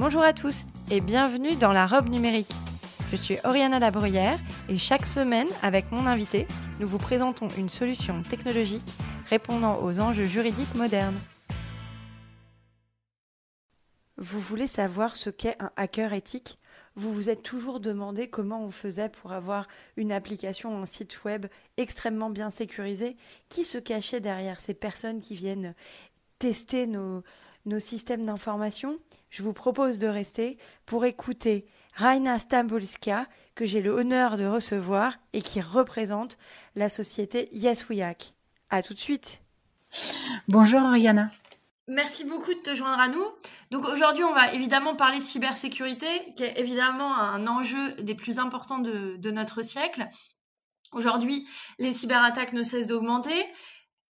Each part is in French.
Bonjour à tous et bienvenue dans la robe numérique. Je suis Oriana Labruyère et chaque semaine, avec mon invité, nous vous présentons une solution technologique répondant aux enjeux juridiques modernes. Vous voulez savoir ce qu'est un hacker éthique? Vous vous êtes toujours demandé comment on faisait pour avoir une application, un site web extrêmement bien sécurisé? Qui se cachait derrière ces personnes qui viennent tester nos, nos systèmes d'information, je vous propose de rester pour écouter Raina Stambulska, que j'ai le honneur de recevoir et qui représente la société Yes We Hack. À tout de suite. Bonjour Ariana. Merci beaucoup de te joindre à nous. Donc aujourd'hui, on va évidemment parler cybersécurité, qui est évidemment un enjeu des plus importants de, de notre siècle. Aujourd'hui, les cyberattaques ne cessent d'augmenter.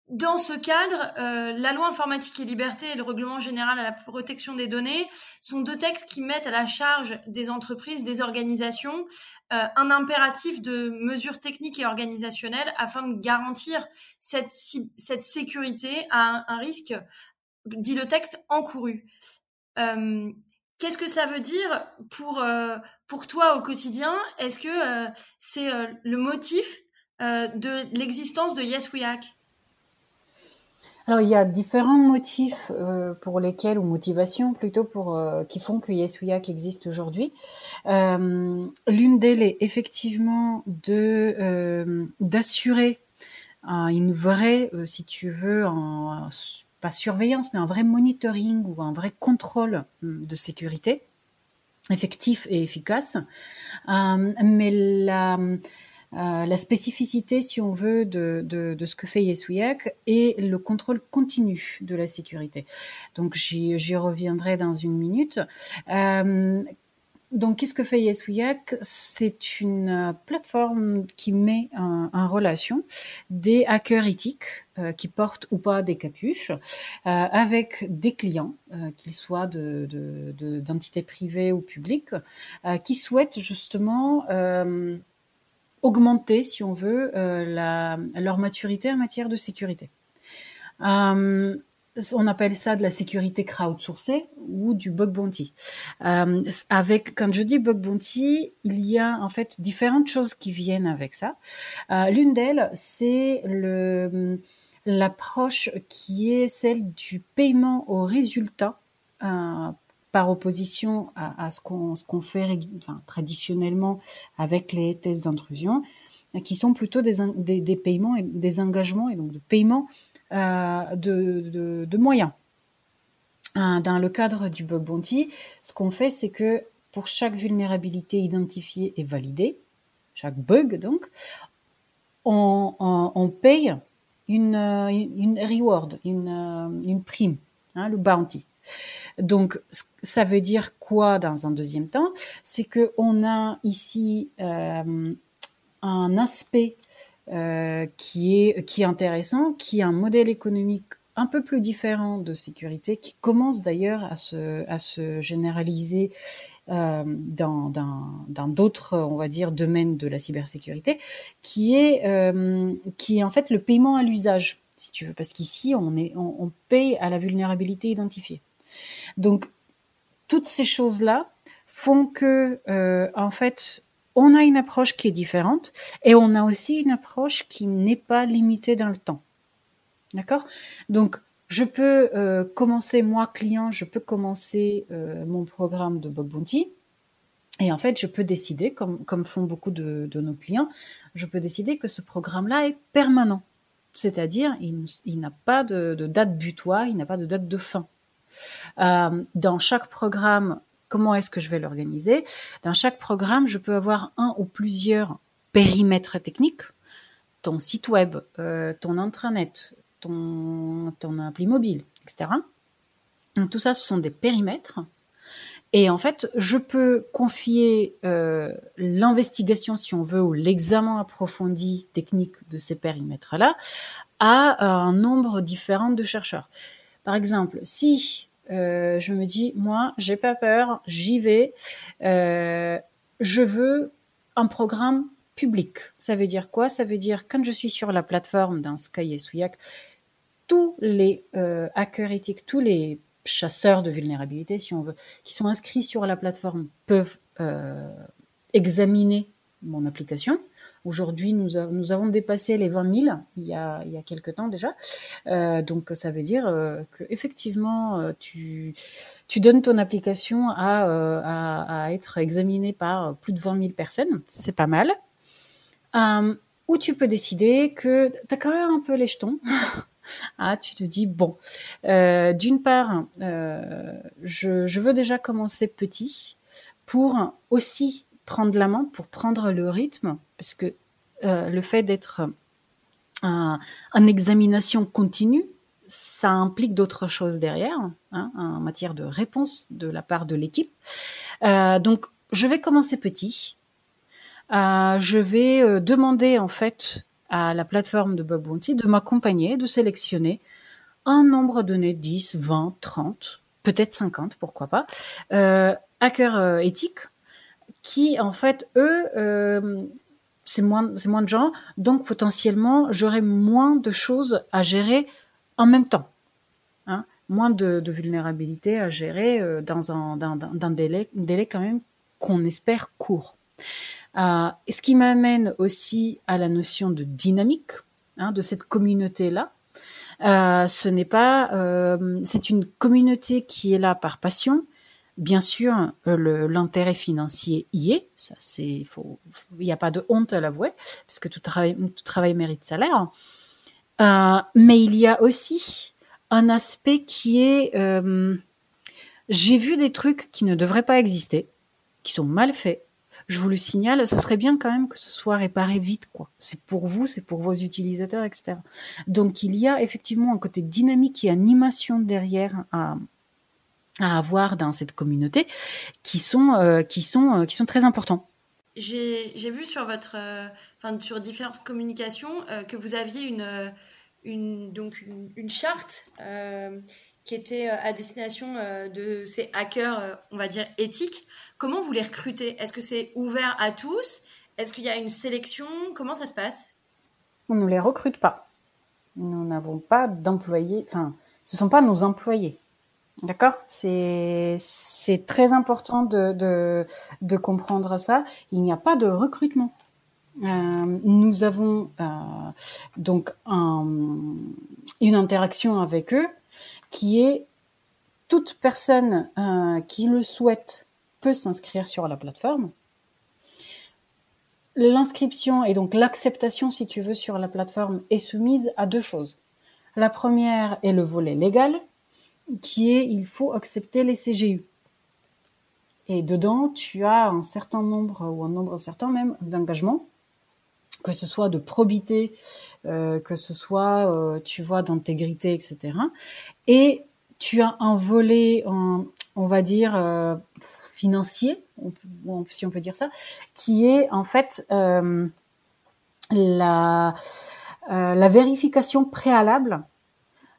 Dans ce cadre, euh, la loi informatique et liberté et le règlement général à la protection des données sont deux textes qui mettent à la charge des entreprises, des organisations, euh, un impératif de mesures techniques et organisationnelles afin de garantir cette, cette sécurité à un, risque, dit le texte, encouru. Euh, Qu'est-ce que ça veut dire pour, euh, pour toi au quotidien? Est-ce que c'est le motif de l'existence de Yes We Hack? Alors il y a différents motifs euh, pour lesquels ou motivations plutôt pour euh, qui font que YesWeHack existe aujourd'hui. Euh, L'une d'elles est effectivement d'assurer une vraie, si tu veux, pas surveillance, mais un vrai monitoring ou un vrai contrôle de sécurité effectif et efficace. mais la euh, la spécificité, si on veut, de, ce que fait YesWeHack et le contrôle continu de la sécurité. Donc j'y reviendrai dans une minute. Euh, donc, qu'est-ce que fait YesWeHack C'est une plateforme qui met en, relation des hackers éthiques euh, qui portent ou pas des capuches avec des clients, qu'ils soient d'entités de, privées ou publiques, qui souhaitent justement augmenter, si on veut, euh, leur maturité en matière de sécurité. Euh, on appelle ça de la sécurité crowdsourcée ou du bug bounty. Euh, avec, quand je dis bug bounty, il y a en fait différentes choses qui viennent avec ça. L'une d'elles, c'est l'approche qui est celle du paiement au résultat par opposition à, ce qu'on fait traditionnellement avec les tests d'intrusion, qui sont plutôt des, des, paiements et des engagements et donc de paiement euh, de, de, moyens. Euh, dans le cadre du bug bounty, ce qu'on fait, c'est que pour chaque vulnérabilité identifiée et validée, chaque bug donc, on, on, on paye une, une reward, une, une prime, hein, le bounty. Donc, ça veut dire quoi dans un deuxième temps? C'est que on a ici euh, un aspect euh, qui est qui est intéressant, qui est un modèle économique un peu plus différent de sécurité, qui commence d'ailleurs à se à se généraliser euh, dans d'autres on va dire domaines de la cybersécurité, qui est qui est en fait le paiement à l'usage si tu veux, parce qu'ici on est on, on paye à la vulnérabilité identifiée. Donc, toutes ces choses-là font que, euh, en fait, on a une approche qui est différente et on a aussi une approche qui n'est pas limitée dans le temps. D'accord? Donc, je peux euh, commencer, moi, client, je peux commencer euh, mon programme de Bug Bounty. Et en fait, je peux décider, comme, font beaucoup de, nos clients, je peux décider que ce programme-là est permanent. C'est-à-dire, il, il n'a pas de, de, date butoir, il n'a pas de date de fin. Euh, dans chaque programme, comment est-ce que je vais l'organiser? Dans chaque programme, je peux avoir un ou plusieurs périmètres techniques. Ton site web, euh, ton intranet, ton, appli mobile, etc. Tout ça, ce sont des périmètres. Et en fait, je peux confier euh, l'investigation, si on veut, ou l'examen approfondi technique de ces périmètres-là à un nombre différent de chercheurs. Par exemple, si euh, je me dis, moi, j'ai pas peur, j'y vais, euh, je veux un programme public. Ça veut dire quoi? Ça veut dire quand je suis sur la plateforme d'un Sky et Souillac, tous les euh, hackers éthiques, tous les chasseurs de vulnérabilité, si on veut, qui sont inscrits sur la plateforme peuvent examiner mon application. Aujourd'hui, nous, avons dépassé les 20 000 il y a, il y a quelques temps déjà. Euh, donc, ça veut dire euh, que effectivement, euh, tu, tu donnes ton application à, euh, à, à, être examinée par plus de 20 000 personnes. C'est pas mal. Ou tu peux décider que tu as quand même un peu les jetons. ah, tu te dis, bon, d'une part, je, je, veux déjà commencer petit pour aussi prendre la main, pour prendre le rythme, parce que euh, le fait d'être en examination continue, ça implique d'autres choses derrière, hein, en matière de réponse de la part de l'équipe. Euh, donc, je vais commencer petit. Euh, je vais demander en fait à la plateforme de Bug Bounty de m'accompagner, de sélectionner un nombre donné, 10, 20, 30, peut-être 50, pourquoi pas, euh, hackers euh, éthiques qui, en fait, eux, euh, c'est moins, moins de gens, donc potentiellement, j'aurai moins de choses à gérer en même temps. Hein, moins de, vulnérabilité à gérer euh, dans un, délai, quand même qu'on espère court. Euh, ce qui m'amène aussi à la notion de dynamique hein, de cette communauté-là. Ce n'est pas, c'est une communauté qui est là par passion. Bien sûr, l'intérêt financier y est. Ça, c'est, il n'y a pas de honte à l'avouer, parce que tout travail, mérite salaire. Euh, mais il y a aussi un aspect qui est, j'ai vu des trucs qui ne devraient pas exister, qui sont mal faits, je vous le signale, ce serait bien quand même que ce soit réparé vite, quoi. C'est pour vous, c'est pour vos utilisateurs, etc. Donc il y a effectivement un côté dynamique et animation derrière à avoir dans cette communauté qui sont, euh, qui sont, euh, qui sont très importants. J'ai vu sur votre, euh, enfin sur différentes communications euh, que vous aviez une, une donc une, une charte qui était à destination de ces hackers, on va dire éthiques. Comment vous les recrutez? Est-ce que c'est ouvert à tous? Est-ce qu'il y a une sélection? Comment ça se passe? On ne les recrute pas. Nous n'avons pas d'employés. Enfin, ce ne sont pas nos employés. D'accord? C'est très important de, comprendre ça. Il n'y a pas de recrutement. Euh, nous avons euh, donc un, une interaction avec eux qui est toute personne euh, qui le souhaite peut s'inscrire sur la plateforme. L'inscription et donc l'acceptation, si tu veux, sur la plateforme est soumise à deux choses. La première est le volet légal, qui est il faut accepter les CGU. Et dedans, tu as un certain nombre, ou un nombre certain même, d'engagements, que ce soit de probité, euh, que ce soit, euh, tu vois, d'intégrité, etc. Et tu as un volet, on va dire, euh, financier, si on peut dire ça, qui est en fait euh, la, euh, la vérification préalable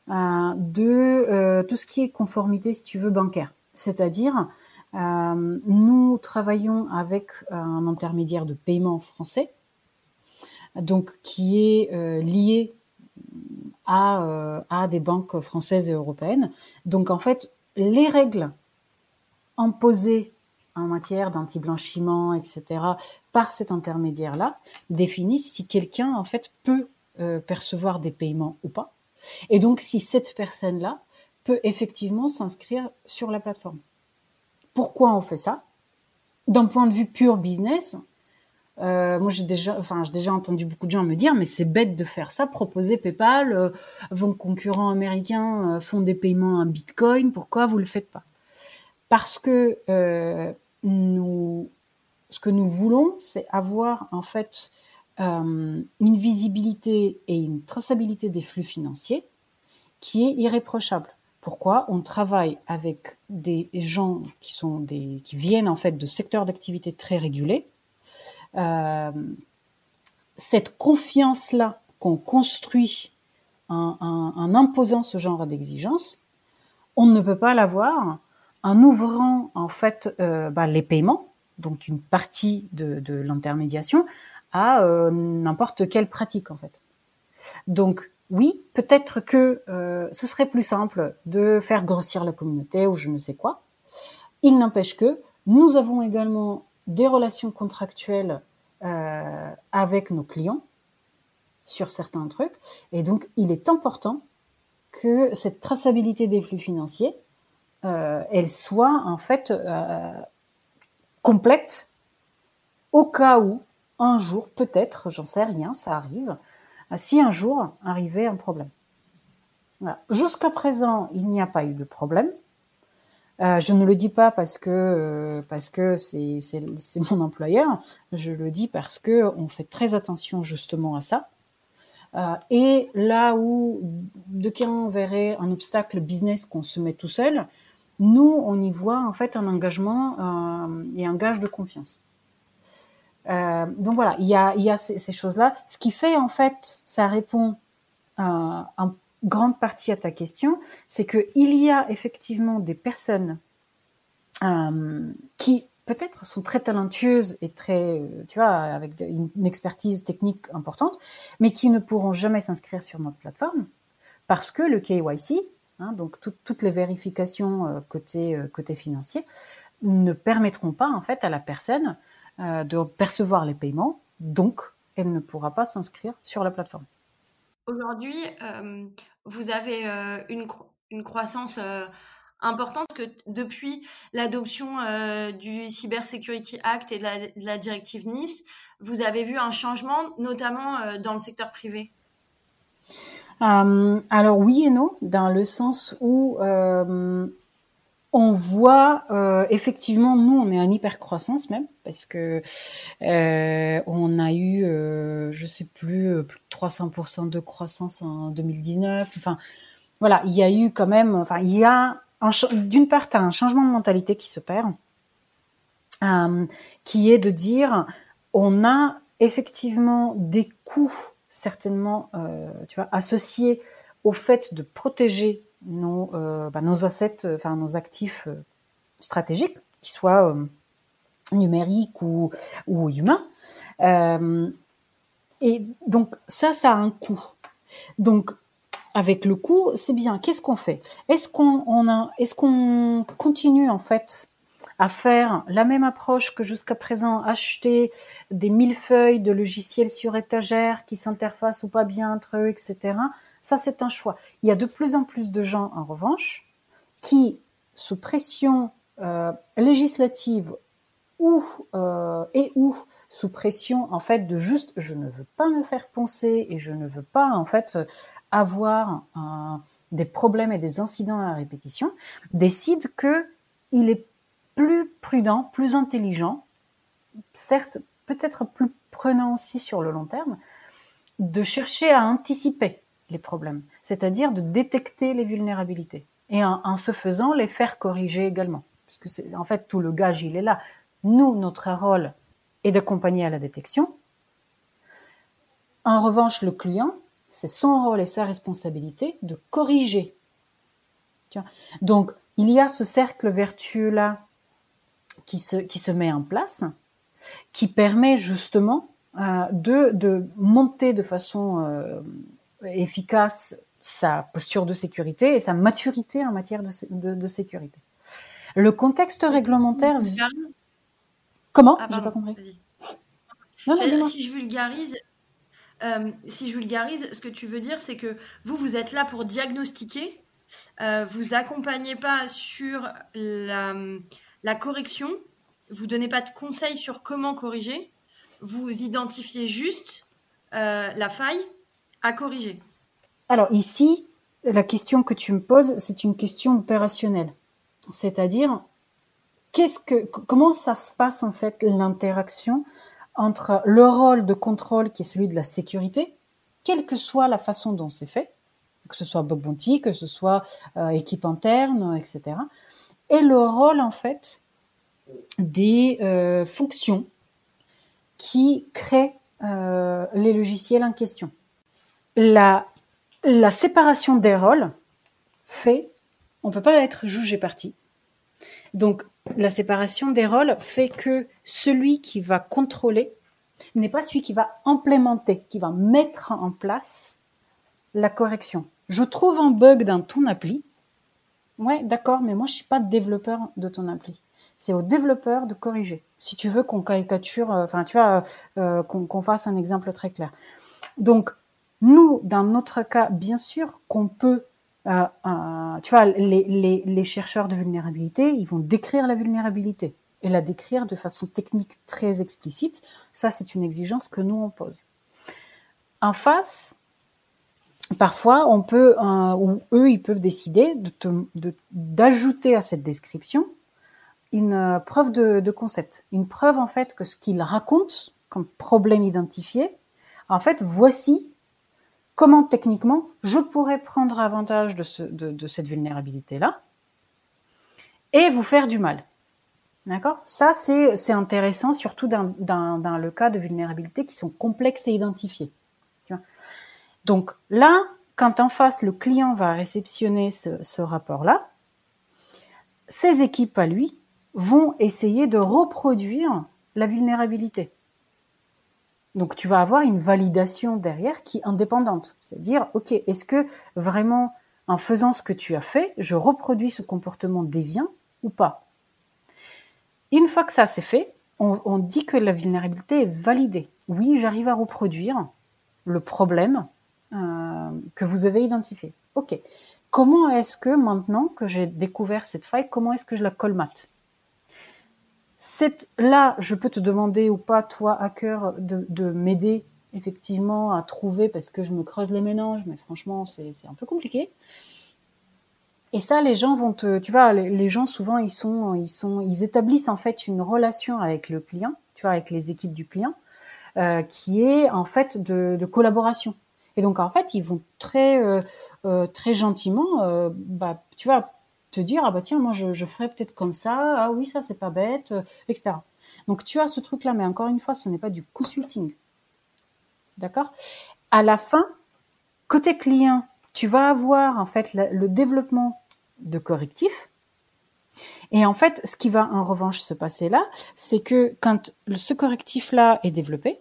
de euh, tout ce qui est conformité, si tu veux, bancaire. C'est-à-dire, euh, nous travaillons avec un intermédiaire de paiement français, donc qui est euh, lié à, des banques françaises et européennes. Donc en fait, les règles imposées en matière d'anti-blanchiment, etc., par cet intermédiaire-là, définissent si quelqu'un, en fait, peut euh, percevoir des paiements ou pas. Et donc, si cette personne-là peut effectivement s'inscrire sur la plateforme. Pourquoi on fait ça? D'un point de vue pur business, euh, moi j'ai déjà, déjà entendu beaucoup de gens me dire, mais c'est bête de faire ça. Proposer PayPal, euh, vos concurrents américains euh, font des paiements en Bitcoin, pourquoi vous le faites pas? Parce que ce que nous voulons, c'est avoir en fait euh, une visibilité et une traçabilité des flux financiers qui est irréprochable. Pourquoi? On travaille avec des gens qui sont des qui viennent en fait de secteurs d'activité très régulés. Euh, cette confiance-là qu'on construit en, imposant ce genre d'exigence, on ne peut pas l'avoir en ouvrant en fait euh, bah, les paiements, donc une partie de, de l'intermédiation, à euh, n'importe quelle pratique en fait. Donc oui, peut-être que euh, ce serait plus simple de faire grossir la communauté ou je ne sais quoi. Il n'empêche que nous avons également des relations contractuelles euh, avec nos clients sur certains trucs. Et donc, il est important que cette traçabilité des flux financiers, elle soit en fait complète au cas où un jour, peut-être, j'en sais rien, ça arrive, si un jour arrivait un problème. Jusqu'à présent, il n'y a pas eu de problème. Euh, je ne le dis pas parce que euh, parce que c'est c'est mon employeur. Je le dis parce que on fait très attention justement à ça. Euh, et là où de qui on verrait un obstacle business qu'on se met tout seul, nous on y voit en fait un engagement euh, et un gage de confiance. Euh, donc voilà, il y a, y a ces, choses-là. Ce qui fait en fait, ça répond en grande partie à ta question, c'est que il y a effectivement des personnes euh, qui peut-être sont très talentueuses et très, tu vois, avec une expertise technique importante, mais qui ne pourront jamais s'inscrire sur notre plateforme parce que le KYC, hein, donc tout, toutes les vérifications euh, côté euh, côté financier, ne permettront pas en fait à la personne euh, de percevoir les paiements, donc elle ne pourra pas s'inscrire sur la plateforme. Aujourd'hui, euh, vous avez euh, une, cro une, croissance importante que depuis l'adoption euh, du Cyber Security Act et de la, de la, directive Nice, vous avez vu un changement, notamment euh, dans le secteur privé? alors oui et non, dans le sens où on voit euh, effectivement, nous, on est en hyper croissance même parce que euh, on a eu, euh, je sais plus, euh, plus de 300% de croissance en 2019. Enfin, voilà, il y a eu quand même, enfin, il y a d'une part, un changement de mentalité qui se perd, qui est de dire, on a effectivement des coûts certainement, tu vois, associés au fait de protéger nos, euh, bah, nos assets, euh, enfin nos actifs euh, stratégiques, qu'ils soient numériques ou, ou humains. Et donc ça, ça a un coût. Donc avec le coût, c'est bien. Qu'est-ce qu'on fait? Est-ce qu'on est-ce qu'on continue en fait à faire la même approche que jusqu'à présent, acheter des millefeuilles de logiciels sur étagère qui s'interfacent ou pas bien entre eux, etc. Ça, c'est un choix. Il y a de plus en plus de gens, en revanche, qui, sous pression euh, législative ou euh, et ou sous pression en fait de juste je ne veux pas me faire poncer et je ne veux pas en fait avoir des problèmes et des incidents à répétition, décident que il est plus prudent, plus intelligent, certes peut-être plus prenant aussi sur le long terme, de chercher à anticiper les problèmes, c'est-à-dire de détecter les vulnérabilités et en, en, ce faisant les faire corriger également. Parce que c'est en fait tout le gage il est là. Nous, notre rôle est d'accompagner à la détection. En revanche, le client, c'est son rôle et sa responsabilité de corriger. Donc, il y a ce cercle vertueux là qui se, qui se met en place, qui permet justement euh, de, de monter de façon euh, efficace sa posture de sécurité et sa maturité en matière de, de, de sécurité. Le contexte réglementaire. Comment ah, J'ai pas compris. Non, non, si je vulgarise, euh, si je vulgarise, ce que tu veux dire, c'est que vous, vous êtes là pour diagnostiquer, euh, vous accompagnez pas sur la, la correction, vous donnez pas de conseils sur comment corriger, vous identifiez juste euh, la faille à corriger Alors ici, la question que tu me poses, c'est une question opérationnelle. C'est-à-dire, qu'est-ce que, comment ça se passe en fait l'interaction entre le rôle de contrôle qui est celui de la sécurité, quelle que soit la façon dont c'est fait, que ce soit bug bounty, que ce soit équipe interne, etc. Et le rôle en fait des fonctions qui créent les logiciels en question. La, séparation des rôles fait, on peut pas être jugé parti. Donc, la séparation des rôles fait que celui qui va contrôler n'est pas celui qui va implémenter, qui va mettre en place la correction. Je trouve un bug dans ton appli. Ouais, d'accord, mais moi je suis pas développeur de ton appli. C'est au développeur de corriger. Si tu veux qu'on caricature, euh, enfin tu vois, euh, qu'on fasse un exemple très clair. Donc nous, dans notre cas, bien sûr qu'on peut euh, euh, tu vois, les, chercheurs de vulnérabilité, ils vont décrire la vulnérabilité et la décrire de façon technique très explicite. Ça, c'est une exigence que nous, on pose. En face, parfois, on peut, euh, ou eux, ils peuvent décider d'ajouter à cette description une preuve de, concept, une preuve en fait que ce qu'ils racontent comme problème identifié, en fait, voici comment techniquement je pourrais prendre avantage de, cette vulnérabilité-là et vous faire du mal. D'accord? Ça, c'est intéressant, surtout dans, le cas de vulnérabilités qui sont complexes et identifiées. Donc là, quand en face, le client va réceptionner ce, rapport-là, ses équipes à lui vont essayer de reproduire la vulnérabilité. Donc tu vas avoir une validation derrière qui est indépendante. C'est-à-dire, OK, est-ce que vraiment en faisant ce que tu as fait, je reproduis ce comportement déviant ou pas? Une fois que ça c'est fait, on, dit que la vulnérabilité est validée. Oui, j'arrive à reproduire le problème que vous avez identifié. OK. Comment est-ce que maintenant que j'ai découvert cette faille, comment est-ce que je la colmate? Là, je peux te demander ou pas, toi, hacker, de, de m'aider effectivement à trouver parce que je me creuse les méninges, mais franchement, c'est un peu compliqué. Et ça, les gens vont te, tu vois, les, gens souvent ils sont, ils sont, ils établissent en fait une relation avec le client, tu vois, avec les équipes du client, euh, qui est en fait de, de, collaboration. Et donc en fait, ils vont très, euh, euh, gentiment, euh, bah, tu vois, te dire ah bah tiens moi je, je ferais peut-être comme ça ah oui ça c'est pas bête etc donc tu as ce truc là mais encore une fois ce n'est pas du consulting. D'accord? À la fin côté client tu vas avoir en fait le, développement de correctifs et en fait ce qui va en revanche se passer là c'est que quand ce correctif là est développé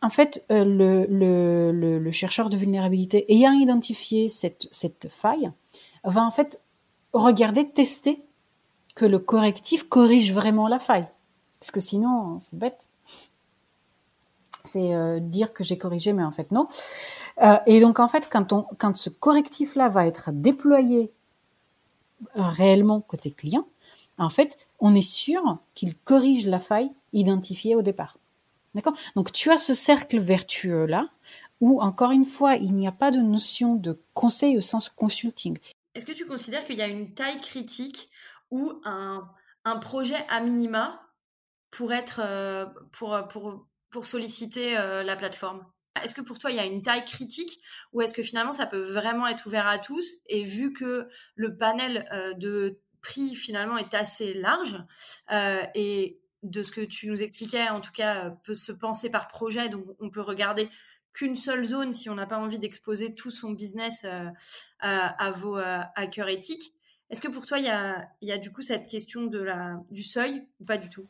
en fait, euh, le, chercheur de vulnérabilité ayant identifié cette, faille va en fait regarder, tester que le correctif corrige vraiment la faille. Parce que sinon, c'est bête. C'est euh, dire que j'ai corrigé, mais en fait non. Euh, et donc en fait, quand, quand ce correctif-là va être déployé réellement côté client, en fait, on est sûr qu'il corrige la faille identifiée au départ. D'accord? Donc tu as ce cercle vertueux là où encore une fois, il n'y a pas de notion de conseil au sens consulting. Est-ce que tu considères qu'il y a une taille critique ou un, un projet à minima pour être euh, pour, pour, pour solliciter euh, la plateforme? Est-ce que pour toi il y a une taille critique ou est-ce que finalement ça peut vraiment être ouvert à tous et vu que le panel euh, de prix finalement est assez large et de ce que tu nous expliquais en tout cas peut se penser par projet donc on peut regarder qu'une seule zone si on n'a pas envie d'exposer tout son business euh, à, vos euh, hackers éthiques. Est-ce que pour toi, il y a, du coup cette question de la, du seuil ou pas du tout?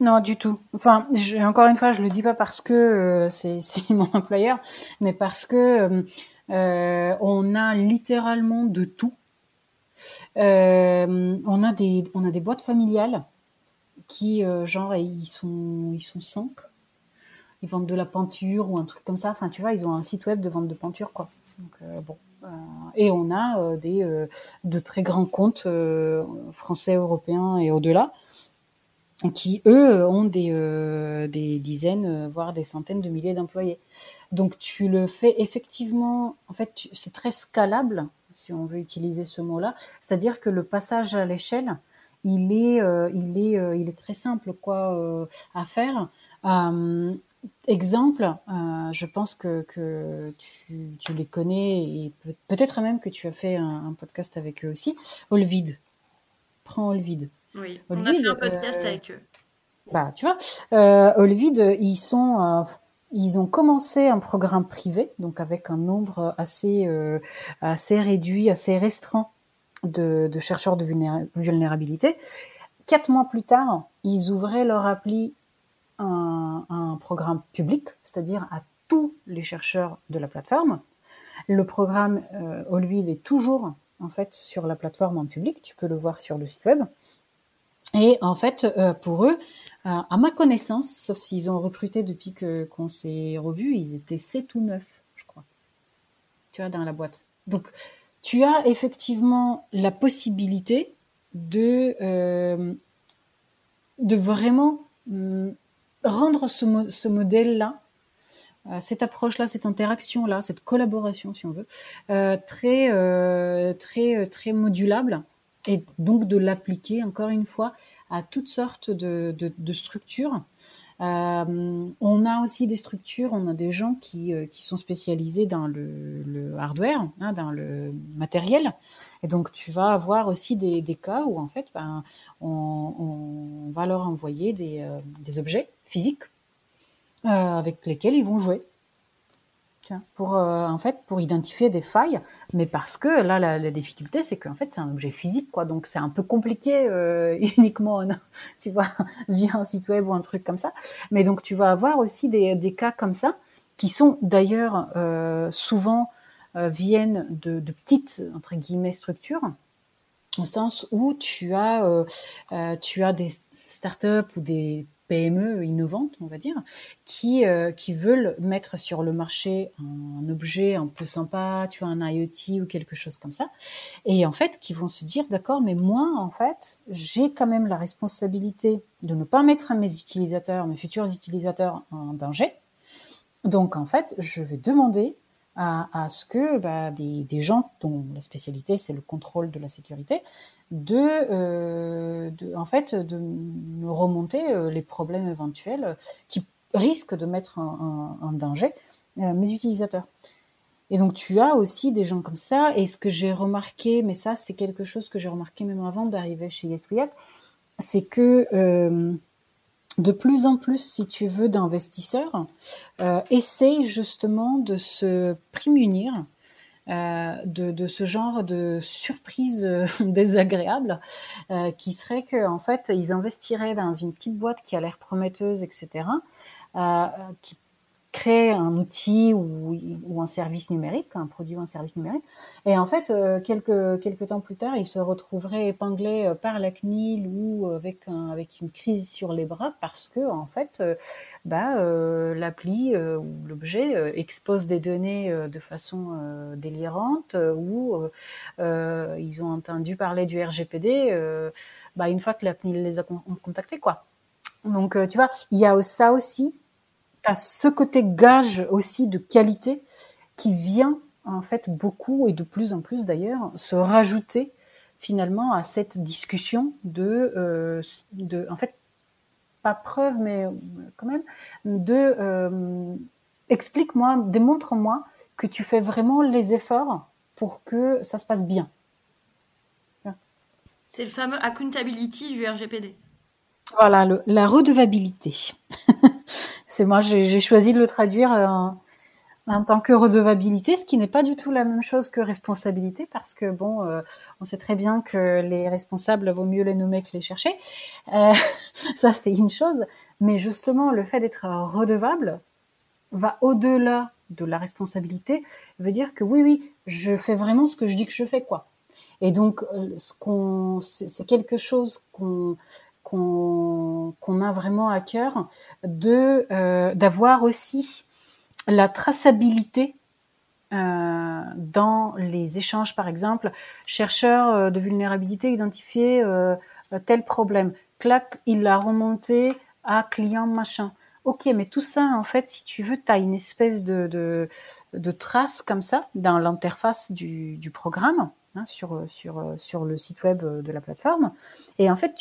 Non, du tout. Enfin, encore une fois, je le dis pas parce que euh, c'est mon employeur, mais parce que on a littéralement de tout. on a des on a des boîtes familiales qui genre ils sont ils sont cinq ils vendent de la peinture ou un truc comme ça. Enfin, tu vois, ils ont un site web de vente de peinture, quoi. Donc, euh, bon. Euh, et on a euh, des de très grands comptes français, européens et au-delà qui eux ont des, des dizaines, voire des centaines de milliers d'employés. Donc tu le fais effectivement, en fait, c'est très scalable, si on veut utiliser ce mot-là. C'est-à-dire que le passage à l'échelle, il est, il est, il est très simple quoi à faire exemple, je pense que, que tu, les connais et peut-être même que tu as fait un, podcast avec eux aussi. Olvid. Prends Olvid. Oui, on a fait un podcast avec eux. Bah, tu vois, euh, Olvid, ils sont, ils ont commencé un programme privé, donc avec un nombre assez, assez réduit, assez restreint de, chercheurs de vulnérabilité. Quatre mois plus tard, ils ouvraient leur appli un, un programme public, c'est-à-dire à tous les chercheurs de la plateforme. Le programme euh, Olvid est toujours en fait sur la plateforme en public. Tu peux le voir sur le site web. Et en fait, euh, pour eux, euh, à ma connaissance, sauf s'ils ont recruté depuis que qu'on s'est revu, ils étaient 7 ou 9, je crois. Tu vois, dans la boîte. Donc, tu as effectivement la possibilité de, euh, vraiment hum, rendre ce, modèle-là, euh, cette approche-là, cette interaction-là, cette collaboration, si on veut, euh, très, modulable, et donc de l'appliquer, encore une fois, à toutes sortes de structures euh, on a aussi des structures, on a des gens qui, euh, qui sont spécialisés dans le, hardware, hein, dans le matériel. Et donc, tu vas avoir aussi des, cas où, en fait, ben, on, va leur envoyer des, euh, des objets physiques avec lesquels ils vont jouer pour euh, en fait pour identifier des failles, mais parce que là la, difficulté c'est qu'en fait c'est un objet physique quoi, donc c'est un peu compliqué euh, uniquement tu vois via un site web ou un truc comme ça. Mais donc tu vas avoir aussi des, des cas comme ça qui sont d'ailleurs euh, souvent viennent de, de, petites entre guillemets structures au sens où tu as tu as des startups ou des PME innovantes, on va dire, qui, euh, qui veulent mettre sur le marché un, objet un peu sympa, tu vois, un IoT ou quelque chose comme ça, et en fait, qui vont se dire, d'accord, mais moi, en fait, j'ai quand même la responsabilité de ne pas mettre mes utilisateurs, mes futurs utilisateurs en danger. Donc, en fait, je vais demander à, ce que bah, des, des, gens dont la spécialité c'est le contrôle de la sécurité de, euh, de, en fait, de me remonter euh, les problèmes éventuels qui risquent de mettre en, danger euh, mes utilisateurs. Et donc tu as aussi des gens comme ça. Et ce que j'ai remarqué, mais ça c'est quelque chose que j'ai remarqué même avant d'arriver chez Yes c'est que de plus en plus, si tu veux, d'investisseurs essayent justement de se prémunir euh, de, ce genre de surprise euh, désagréable euh, qui serait que en fait ils investiraient dans une petite boîte qui a l'air prometteuse etc qui créer un outil ou, un service numérique, un produit ou un service numérique. Et en fait, euh, quelques, quelques temps plus tard, il se retrouverait épinglé euh, par la CNIL ou avec, un, avec une crise sur les bras parce que, en fait, euh, bah, euh, l'appli ou l'objet expose des données de façon délirante ou ils ont entendu parler du RGPD bah, une fois que la CNIL les a contactés. Quoi. Donc, tu vois, il y a ça aussi ce côté gage aussi de qualité qui vient en fait beaucoup et de plus en plus d'ailleurs se rajouter finalement à cette discussion de, euh, de en fait pas preuve mais quand même de euh, explique-moi démontre-moi que tu fais vraiment les efforts pour que ça se passe bien. C'est le fameux accountability du RGPD voilà la redevabilité. C'est moi, j'ai choisi de le traduire en, tant que redevabilité, ce qui n'est pas du tout la même chose que responsabilité, parce que bon, euh, on sait très bien que les responsables vaut mieux les nommer que les chercher. Euh, ça, c'est une chose. Mais justement, le fait d'être redevable va au-delà de la responsabilité, veut dire que oui, oui, je fais vraiment ce que je dis que je fais, quoi. Et donc, euh, ce qu'on, c'est quelque chose qu'on qu'on a vraiment à cœur de d'avoir aussi la traçabilité euh, dans les échanges, par exemple, chercheur euh, de vulnérabilité identifié tel problème, clac, il l'a remonté à client machin. Ok, mais tout ça, en fait, si tu veux, tu as une espèce de, trace comme ça dans l'interface du, programme, hein, sur, sur, le site web de la plateforme. Et en fait,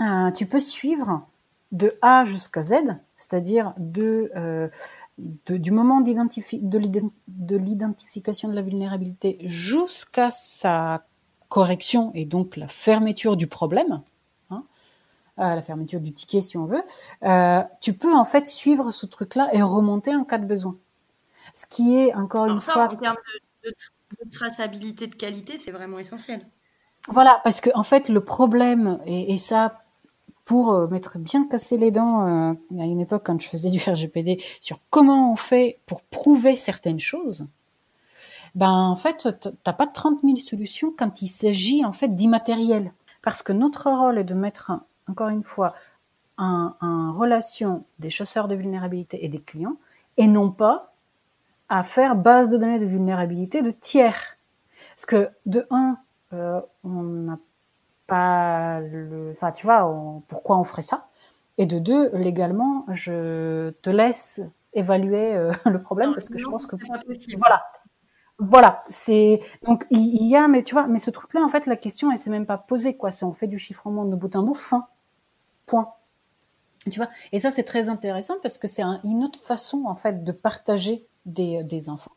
euh, tu peux suivre de A jusqu'à Z, c'est-à-dire de, euh, de, du moment de l'identification de la vulnérabilité jusqu'à sa correction et donc la fermeture du problème, hein, euh, la fermeture du ticket si on veut, euh, tu peux en fait suivre ce truc-là et remonter en cas de besoin. Ce qui est encore une fois. En termes de, traçabilité de qualité, c'est vraiment essentiel. Voilà, parce que en fait le problème et, et ça pour euh, m'être bien cassé les dents euh, à une époque quand je faisais du RGPD sur comment on fait pour prouver certaines choses, ben en fait t'as pas 30 000 solutions quand il s'agit en fait d'immatériel, parce que notre rôle est de mettre encore une fois en, relation des chasseurs de vulnérabilité et des clients, et non pas à faire base de données de vulnérabilité de tiers. Parce que de un, euh, on n'a pas le, enfin, tu vois, pourquoi on ferait ça? Et de deux, légalement, je te laisse évaluer euh, le problème parce que je pense que voilà, voilà, c'est donc il y, a, mais tu vois, mais ce truc-là, en fait, la question, elle s'est même pas posée, quoi. C'est on fait du chiffrement de bout en bout, fin, point. Tu vois, et ça c'est très intéressant parce que c'est une autre façon en fait de partager des, des infos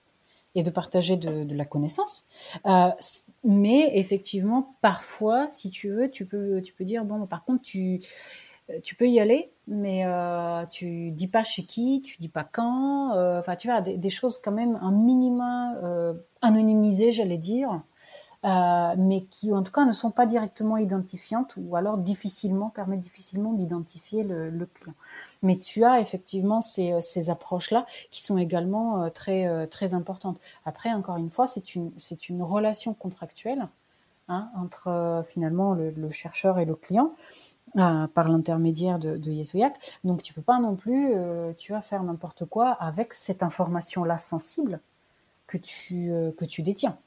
et de partager de, la connaissance. Euh, mais effectivement, parfois, si tu veux, tu peux, tu peux dire bon, par contre, tu, tu peux y aller, mais euh, tu dis pas chez qui, tu dis pas quand. Euh, enfin, tu vois, des, choses quand même un minima euh, anonymisées, j'allais dire, euh, mais qui en tout cas ne sont pas directement identifiantes ou alors difficilement permettent difficilement d'identifier le, client. Mais tu as effectivement ces, euh, approches-là qui sont également euh, très très importantes. Après, encore une fois, c'est une relation contractuelle hein, entre finalement le, chercheur et le client. Euh, par l'intermédiaire de, de Yesoyak. Donc tu peux pas non plus, euh, tu vas faire n'importe quoi avec cette information-là sensible que tu détiens.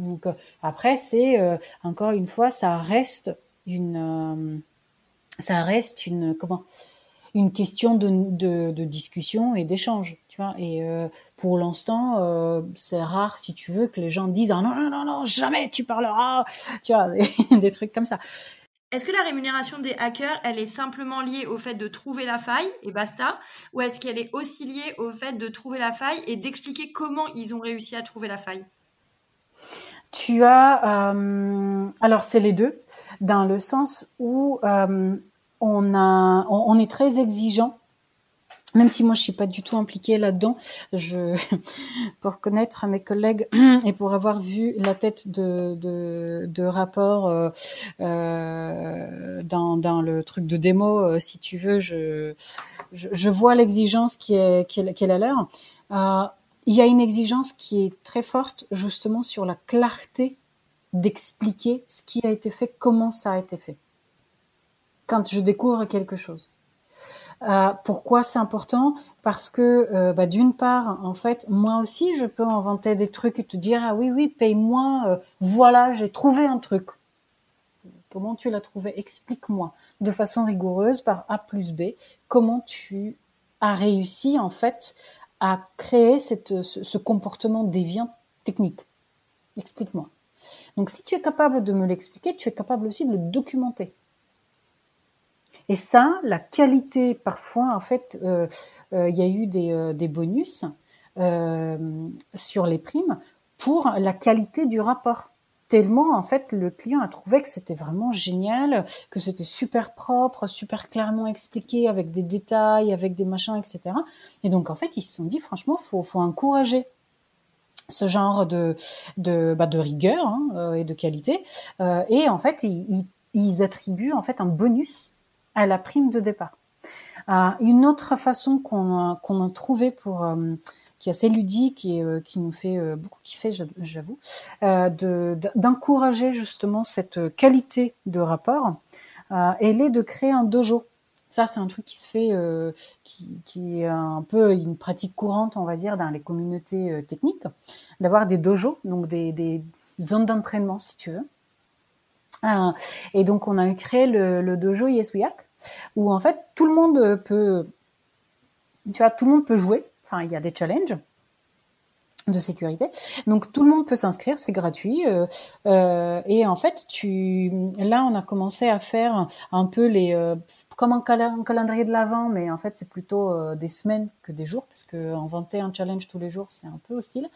Donc euh, après, c'est euh, encore une fois, ça reste une, euh, ça reste une comment, une question de, de, de discussion et d'échange, tu vois. Et pour l'instant, c'est rare, si tu veux, que les gens disent ah non non non non jamais tu parleras, tu vois, des, trucs comme ça. Est-ce que la rémunération des hackers, elle est simplement liée au fait de trouver la faille et basta Ou est-ce qu'elle est aussi liée au fait de trouver la faille et d'expliquer comment ils ont réussi à trouver la faille? Tu as, euh, alors c'est les deux, dans le sens où euh, on a, on, est très exigeant. Même si moi je suis pas du tout impliquée là-dedans, je pour connaître mes collègues et pour avoir vu la tête de de, de rapport euh, euh dans dans le truc de démo, euh, si tu veux, je je, je vois l'exigence qui est qui est, la leur. Euh, il y a une exigence qui est très forte justement sur la clarté d'expliquer ce qui a été fait, comment ça a été fait. Quand je découvre quelque chose. Euh, pourquoi c'est important? Parce que euh, bah, d'une part, en fait, moi aussi, je peux inventer des trucs et te dire ah oui oui, paye-moi, euh, voilà, j'ai trouvé un truc. Comment tu l'as trouvé? Explique-moi de façon rigoureuse par A plus B comment tu as réussi en fait à créer ce, comportement déviant technique Explique-moi. Donc si tu es capable de me l'expliquer, tu es capable aussi de le documenter. Et ça, la qualité, parfois, en fait, euh, euh, il y a eu des, euh, des bonus sur les primes pour la qualité du rapport tellement en fait le client a trouvé que c'était vraiment génial, que c'était super propre, super clairement expliqué avec des détails, avec des machins, etc. Et donc en fait ils se sont dit franchement faut faut encourager ce genre de de, bah, de rigueur hein, et de qualité et en fait ils, ils, attribuent en fait un bonus à la prime de départ. Euh, une autre façon qu'on qu'on a trouvé pour euh, qui est assez ludique et euh, qui nous fait euh, beaucoup kiffer, j'avoue, euh, d'encourager justement cette qualité de rapport, elle est de créer un dojo. Ça, c'est un truc qui se fait, qui, qui, est un peu une pratique courante, on va dire, dans les communautés techniques, d'avoir des dojos, donc des, des zones d'entraînement, si tu veux. Et donc, on a créé le, le dojo Yesuyak, où en fait, tout le monde peut, tu vois, tout le monde peut jouer Enfin, il y a des challenges. de sécurité. Donc tout le monde peut s'inscrire, c'est gratuit. Euh, euh, et en fait, tu, là, on a commencé à faire un peu les, euh, comme un, calendrier de l'avant, mais en fait, c'est plutôt des semaines que des jours, parce que inventer un challenge tous les jours, c'est un peu hostile.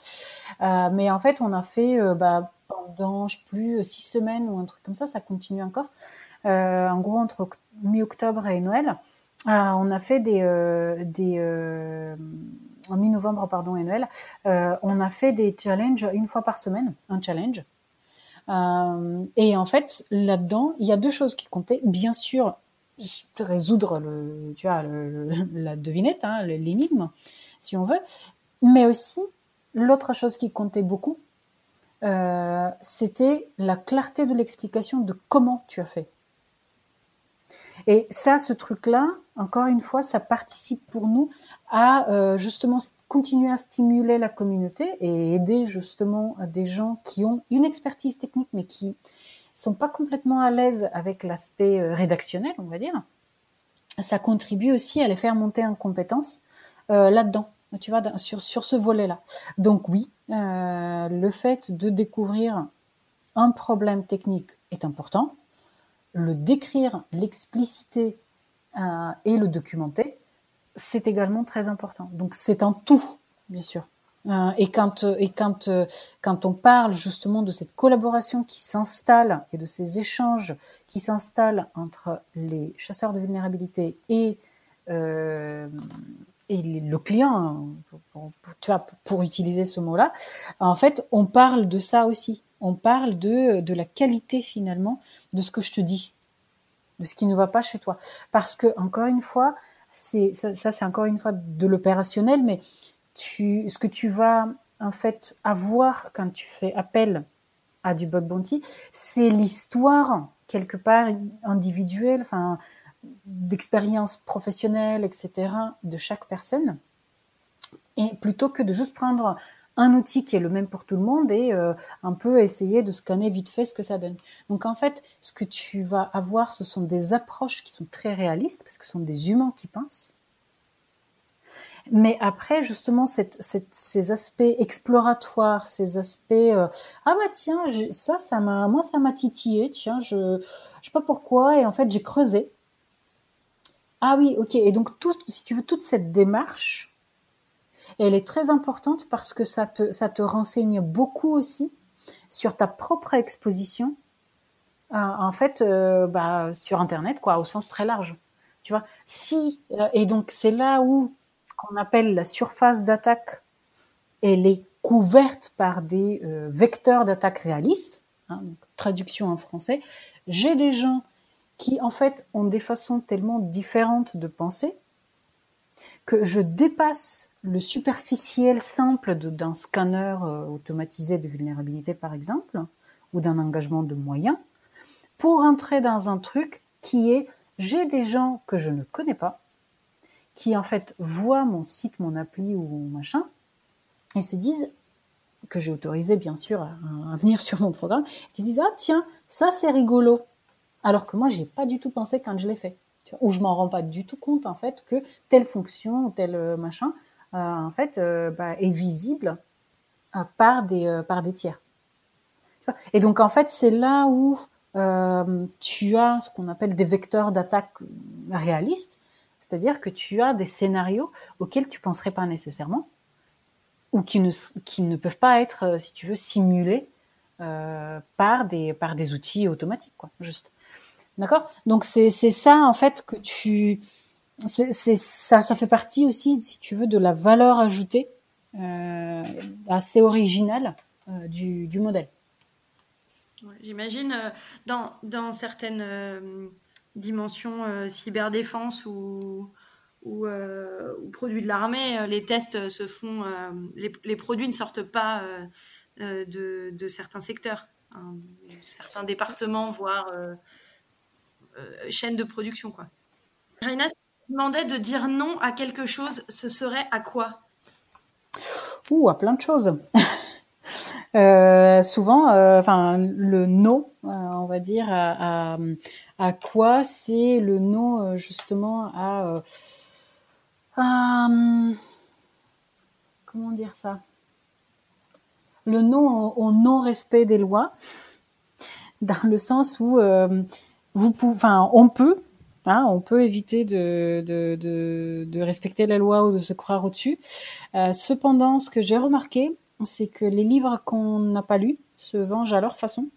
mais en fait, on a fait bah, pendant, je sais plus, six semaines ou un truc comme ça, ça continue encore. en gros, entre mi-octobre et Noël, on a fait des, des en mi-novembre, pardon, et Noël, euh, on a fait des challenges une fois par semaine, un challenge. Euh, et en fait, là-dedans, il y a deux choses qui comptaient. Bien sûr, résoudre le, tu vois, la devinette, hein, l'énigme, si on veut, mais aussi l'autre chose qui comptait beaucoup, euh, c'était la clarté de l'explication de comment tu as fait. Et ça, ce truc-là, encore une fois, ça participe pour nous à euh, justement continuer à stimuler la communauté et aider justement des gens qui ont une expertise technique mais qui sont pas complètement à l'aise avec l'aspect euh, rédactionnel, on va dire. Ça contribue aussi à les faire monter en compétence là-dedans, tu vois, sur, sur ce volet-là. Donc oui, le fait de découvrir un problème technique est important. Le décrire, l'expliciter et le documenter, c'est également très important. Donc c'est un tout, bien sûr. Euh, et quand et quand euh, quand on parle justement de cette collaboration qui s'installe et de ces échanges qui s'installent entre les chasseurs de vulnérabilité et euh, et le client, pour, utiliser ce mot-là, en fait, on parle de ça aussi. On parle de, de la qualité finalement de ce que je te dis, de ce qui ne va pas chez toi. Parce que, encore une fois, c'est ça, c'est encore une fois de l'opérationnel, mais tu, ce que tu vas en fait avoir quand tu fais appel à du bug bounty, c'est l'histoire quelque part individuelle, enfin d'expérience professionnelle, etc. de chaque personne. Et plutôt que de juste prendre un outil qui est le même pour tout le monde et euh, un peu essayer de scanner vite fait ce que ça donne. Donc en fait, ce que tu vas avoir, ce sont des approches qui sont très réalistes parce que ce sont des humains qui pensent. Mais après, justement, ces aspects exploratoires, ces aspects euh, ah bah tiens, ça, ça m'a, moi ça m'a titillé, tiens, je, je sais pas pourquoi, et en fait j'ai creusé. Ah oui, ok. Et donc tout, si tu veux, toute cette démarche, elle est très importante parce que ça te, ça te renseigne beaucoup aussi sur ta propre exposition, euh, en fait, euh, bah, sur Internet, quoi, au sens très large. Tu vois, si euh, et donc c'est là où qu'on appelle la surface d'attaque, elle est couverte par des vecteurs d'attaque réalistes, hein, traduction en français. J'ai des gens qui en fait ont des façons tellement différentes de penser que je dépasse le superficiel simple d'un scanner euh, automatisé de vulnérabilité, par exemple, ou d'un engagement de moyens, pour entrer dans un truc qui est j'ai des gens que je ne connais pas, qui en fait voient mon site, mon appli ou mon machin, et se disent, que j'ai autorisé bien sûr à, venir sur mon programme, qui se disent ah tiens ça c'est rigolo, alors que moi j'ai pas du tout pensé quand je l'ai fait, ou je m'en rends pas du tout compte en fait que telle fonction ou tel euh, machin en fait, euh, bah, est visible euh, par des par des tiers. Et donc en fait, c'est là où tu as ce qu'on appelle des vecteurs d'attaque réalistes, c'est-à-dire que tu as des scénarios auxquels tu penserais pas nécessairement, ou qui ne, qui ne peuvent pas être, si tu veux, simulés par, des, par des outils automatiques, quoi, juste. D'accord? Donc c'est ça, en fait, que tu, c'est ça, ça fait partie aussi, si tu veux, de la valeur ajoutée euh, assez originale euh, du, du, modèle. J'imagine euh, dans, dans, certaines dimensions cyberdéfense ou, ou, ou, produits de l'armée, les tests se font, les, les, produits ne sortent pas de, de, certains secteurs, hein, certains départements, voire chaînes de production. Quoi demandais de dire non à quelque chose, ce serait à quoi? Ouh, à plein de choses. Euh, souvent, euh, enfin, le non, euh, on va dire, à, quoi C'est le non, justement, à, à, comment dire ça? Le non au, non-respect des lois, dans le sens où vous pouvez, on peut, hein, on peut éviter de, respecter la loi ou de se croire au-dessus. Euh, cependant, ce que j'ai remarqué, c'est que les livres qu'on n'a pas lus se vengent à leur façon.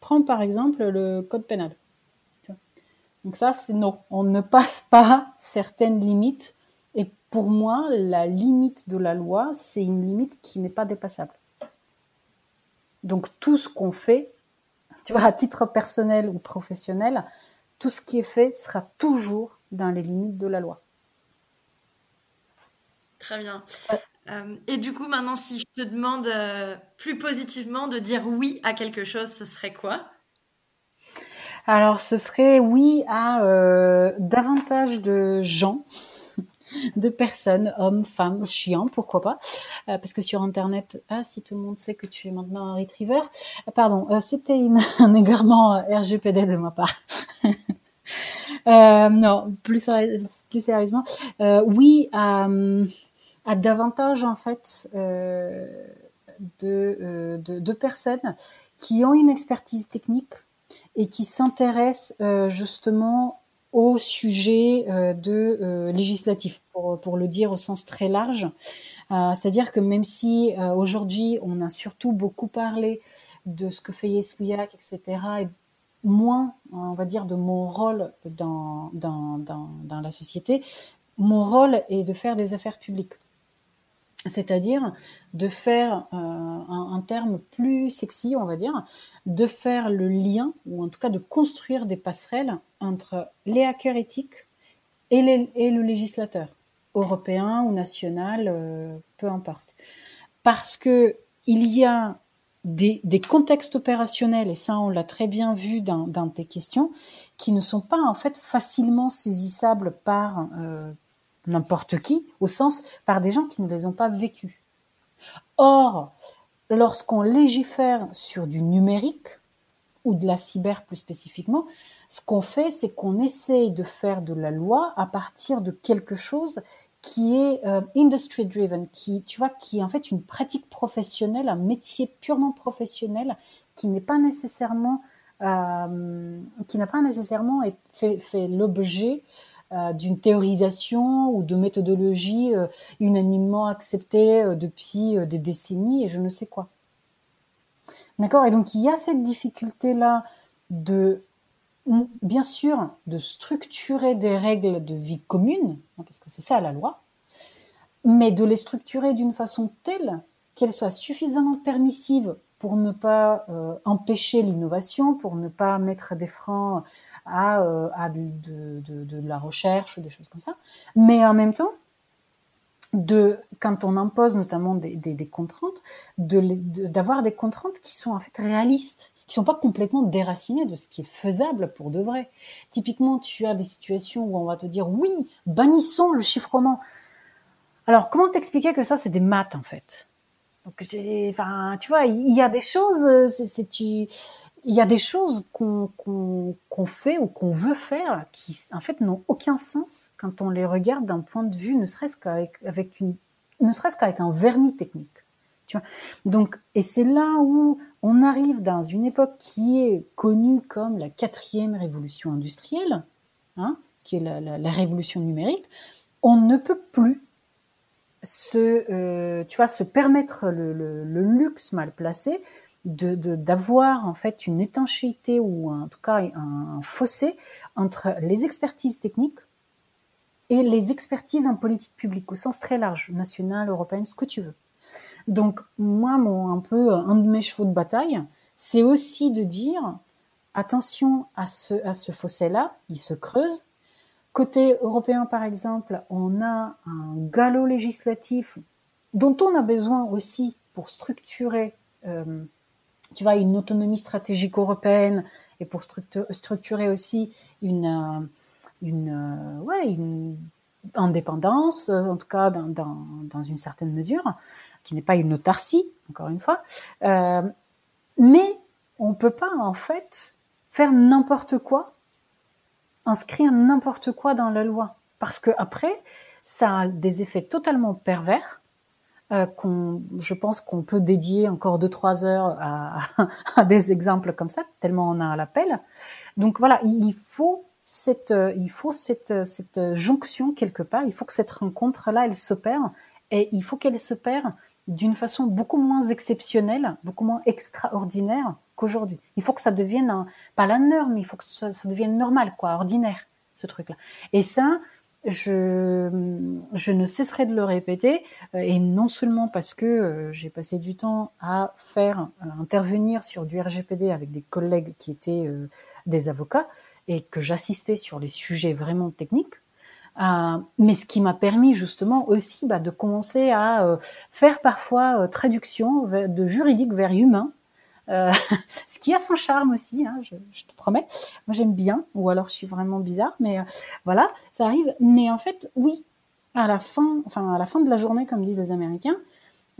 Prends par exemple le code pénal. Donc ça, c'est non. On ne passe pas certaines limites. Et pour moi, la limite de la loi, c'est une limite qui n'est pas dépassable. Donc tout ce qu'on fait, tu vois, à titre personnel ou professionnel, tout ce qui est fait sera toujours dans les limites de la loi. Très bien. Euh, et du coup, maintenant, si je te demande euh, plus positivement de dire oui à quelque chose, ce serait quoi? Alors, ce serait oui à euh, davantage de gens de personnes, hommes, femmes, chiens, pourquoi pas, euh, parce que sur Internet, ah si tout le monde sait que tu es maintenant un retriever, euh, pardon, euh, c'était un égarement RGPD de ma part. non, plus, plus sérieusement, oui à, davantage en fait de, de personnes qui ont une expertise technique et qui s'intéressent justement au sujet euh, de euh, législatif, pour, le dire au sens très large. Euh, c'est-à-dire que même si aujourd'hui on a surtout beaucoup parlé de ce que fait Yesouillac, etc., et moins, on va dire, de mon rôle dans la société, mon rôle est de faire des affaires publiques c'est-à-dire de faire euh, un, terme plus sexy, on va dire, de faire le lien, ou en tout cas de construire des passerelles entre les hackers éthiques et, le législateur, européen ou national, euh, peu importe. Parce que il y a des, contextes opérationnels, et ça on l'a très bien vu dans, dans, tes questions, qui ne sont pas en fait facilement saisissables par, euh, n'importe qui, au sens par des gens qui ne les ont pas vécus. Or, lorsqu'on légifère sur du numérique, ou de la cyber plus spécifiquement, ce qu'on fait, c'est qu'on essaye de faire de la loi à partir de quelque chose qui est euh, industry driven, qui tu vois, est en fait une pratique professionnelle, un métier purement professionnel, qui n'est pas nécessairement, euh, n'a pas nécessairement fait, l'objet d'une théorisation ou de méthodologie euh, unanimement acceptée euh, depuis des décennies et je ne sais quoi. D'accord? Et donc il y a cette difficulté-là de, bien sûr, de structurer des règles de vie commune, hein, parce que c'est ça la loi, mais de les structurer d'une façon telle qu'elles soient suffisamment permissives pour ne pas empêcher l'innovation, pour ne pas mettre des freins à, euh, de, la recherche, des choses comme ça. Mais en même temps, de, quand on impose notamment des, des, des contraintes, d'avoir des contraintes qui sont en fait réalistes, qui sont pas complètement déracinées de ce qui est faisable pour de vrai. Typiquement, tu as des situations où on va te dire oui, bannissons le chiffrement. Alors, comment t'expliquer que ça, c'est des maths en fait? Enfin, tu vois, il y a des choses, tu, il y a des choses qu'on fait ou qu'on veut faire qui, en fait, n'ont aucun sens quand on les regarde d'un point de vue, ne serait-ce qu'avec un vernis technique. Tu vois Donc, et c'est là où on arrive dans une époque qui est connue comme la quatrième révolution industrielle, hein, qui est la, révolution numérique. On ne peut plus se, euh, tu vois, se permettre le luxe mal placé de d'avoir en fait une étanchéité ou en tout cas un, fossé entre les expertises techniques et les expertises en politique publique au sens très large, national, européenne, ce que tu veux. Donc moi, mon un peu un de mes chevaux de bataille, c'est aussi de dire attention à ce à ce fossé-là, il se creuse. Côté européen, par exemple, on a un galop législatif dont on a besoin aussi pour structurer euh, tu vois, une autonomie stratégique européenne et pour structurer aussi une, euh, euh, indépendance, en tout cas dans, une certaine mesure, qui n'est pas une autarcie, encore une fois. Euh, mais on peut pas, en fait, faire n'importe quoi, inscrire n'importe quoi dans la loi. Parce que après, ça a des effets totalement pervers euh, qu'on, je pense qu'on peut dédier encore deux trois heures à, à, des exemples comme ça, tellement on a à l'appel. Donc voilà, il faut cette, il faut cette, cette jonction quelque part. Il faut que cette rencontre-là, elle s'opère, et il faut qu'elle s'opère d'une façon beaucoup moins exceptionnelle, beaucoup moins extraordinaire qu'aujourd'hui. Il faut que ça devienne un, pas la norme, il faut que ça, ça devienne normal, quoi, ordinaire, ce truc-là. Et ça, je, je ne cesserai de le répéter, euh, et non seulement parce que euh, j'ai passé du temps à faire euh, intervenir sur du RGPD avec des collègues qui étaient des avocats et que j'assistais sur les sujets vraiment techniques, mais ce qui m'a permis justement aussi bah, de commencer à faire parfois traduction de juridique vers humain, euh, ce qui a son charme aussi, hein, je, te promets. Moi, j'aime bien, ou alors je suis vraiment bizarre, mais euh, voilà, ça arrive. Mais en fait, oui, à la fin, enfin à la fin de la journée, comme disent les Américains,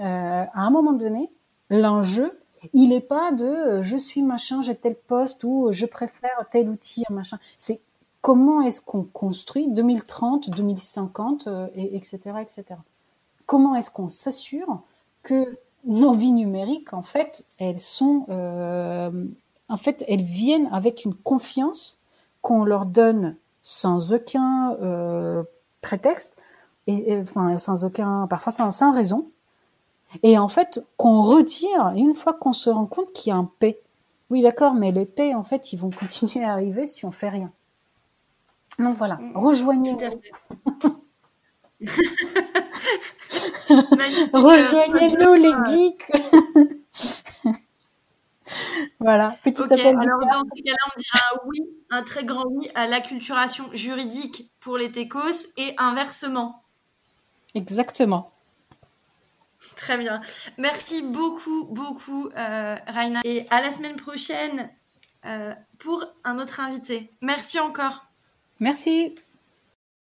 euh, à un moment donné, l'enjeu, il n'est pas de je suis machin, j'ai tel poste ou je préfère tel outil à machin. C'est comment est-ce qu'on construit 2030, 2050, et, etc., etc. Comment est-ce qu'on s'assure que nos vies numériques, en fait, elles sont, euh, en fait, elles viennent avec une confiance qu'on leur donne sans aucun euh, prétexte et, enfin sans aucun, parfois sans, sans raison. Et en fait, qu'on retire une fois qu'on se rend compte qu'il y a un paix. Oui, d'accord, mais les paix, en fait, ils vont continuer à arriver si on fait rien. Donc voilà, mm. rejoignez-nous. Rejoignez-nous les geeks. voilà, petit appel. Alors dans ce cas-là, on dira oui, un très grand oui à l'acculturation juridique pour les techos et inversement. Exactement. Très bien. Merci beaucoup, beaucoup, euh, Raina. Et à la semaine prochaine euh, pour un autre invité. Merci encore. Merci.